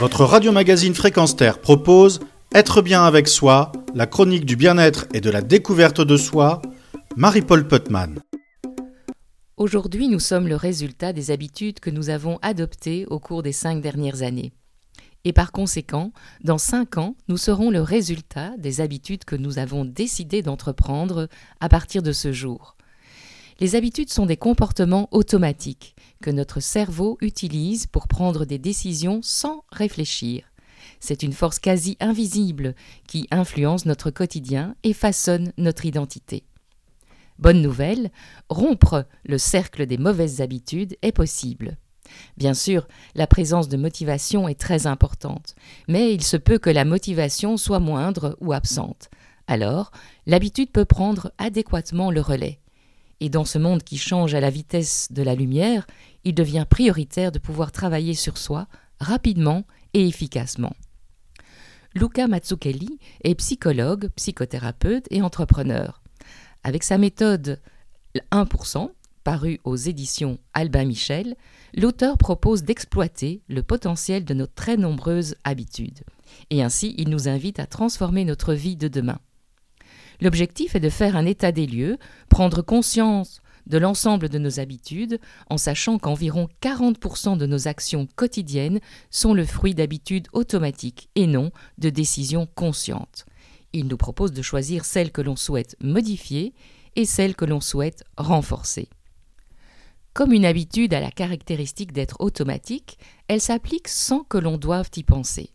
Votre radio-magazine Fréquence Terre propose Être bien avec soi, la chronique du bien-être et de la découverte de soi, Marie-Paul Putman. Aujourd'hui, nous sommes le résultat des habitudes que nous avons adoptées au cours des cinq dernières années. Et par conséquent, dans cinq ans, nous serons le résultat des habitudes que nous avons décidé d'entreprendre à partir de ce jour. Les habitudes sont des comportements automatiques que notre cerveau utilise pour prendre des décisions sans réfléchir. C'est une force quasi invisible qui influence notre quotidien et façonne notre identité. Bonne nouvelle, rompre le cercle des mauvaises habitudes est possible. Bien sûr, la présence de motivation est très importante, mais il se peut que la motivation soit moindre ou absente. Alors, l'habitude peut prendre adéquatement le relais. Et dans ce monde qui change à la vitesse de la lumière, il devient prioritaire de pouvoir travailler sur soi rapidement et efficacement. Luca Mazzucchelli est psychologue, psychothérapeute et entrepreneur. Avec sa méthode 1%, parue aux éditions Albin Michel, l'auteur propose d'exploiter le potentiel de nos très nombreuses habitudes. Et ainsi, il nous invite à transformer notre vie de demain. L'objectif est de faire un état des lieux, prendre conscience de l'ensemble de nos habitudes, en sachant qu'environ 40% de nos actions quotidiennes sont le fruit d'habitudes automatiques et non de décisions conscientes. Il nous propose de choisir celles que l'on souhaite modifier et celles que l'on souhaite renforcer. Comme une habitude a la caractéristique d'être automatique, elle s'applique sans que l'on doive y penser.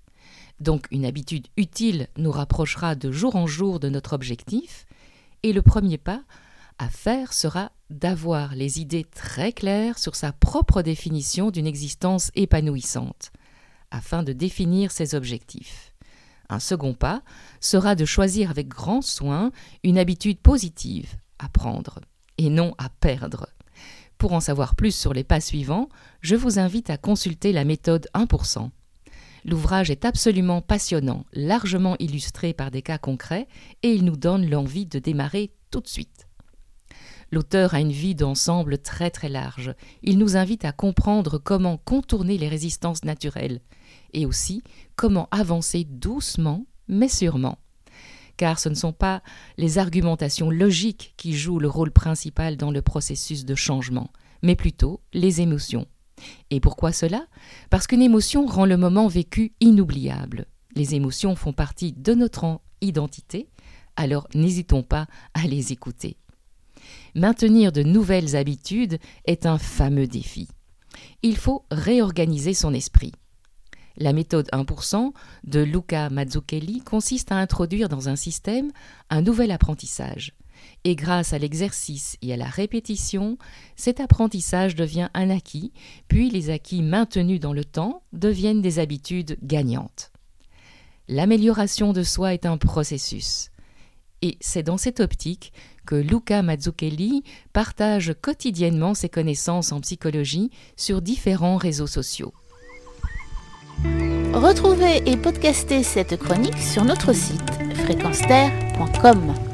Donc une habitude utile nous rapprochera de jour en jour de notre objectif, et le premier pas à faire sera d'avoir les idées très claires sur sa propre définition d'une existence épanouissante, afin de définir ses objectifs. Un second pas sera de choisir avec grand soin une habitude positive à prendre, et non à perdre. Pour en savoir plus sur les pas suivants, je vous invite à consulter la méthode 1%. L'ouvrage est absolument passionnant, largement illustré par des cas concrets, et il nous donne l'envie de démarrer tout de suite. L'auteur a une vie d'ensemble très très large. Il nous invite à comprendre comment contourner les résistances naturelles, et aussi comment avancer doucement mais sûrement. Car ce ne sont pas les argumentations logiques qui jouent le rôle principal dans le processus de changement, mais plutôt les émotions. Et pourquoi cela? Parce qu'une émotion rend le moment vécu inoubliable. Les émotions font partie de notre identité, alors n'hésitons pas à les écouter. Maintenir de nouvelles habitudes est un fameux défi. Il faut réorganiser son esprit. La méthode 1% de Luca Mazzucchelli consiste à introduire dans un système un nouvel apprentissage. Et grâce à l'exercice et à la répétition, cet apprentissage devient un acquis, puis les acquis maintenus dans le temps deviennent des habitudes gagnantes. L'amélioration de soi est un processus. Et c'est dans cette optique que Luca Mazzucchelli partage quotidiennement ses connaissances en psychologie sur différents réseaux sociaux. Retrouvez et podcastez cette chronique sur notre site fréquenceterre.com.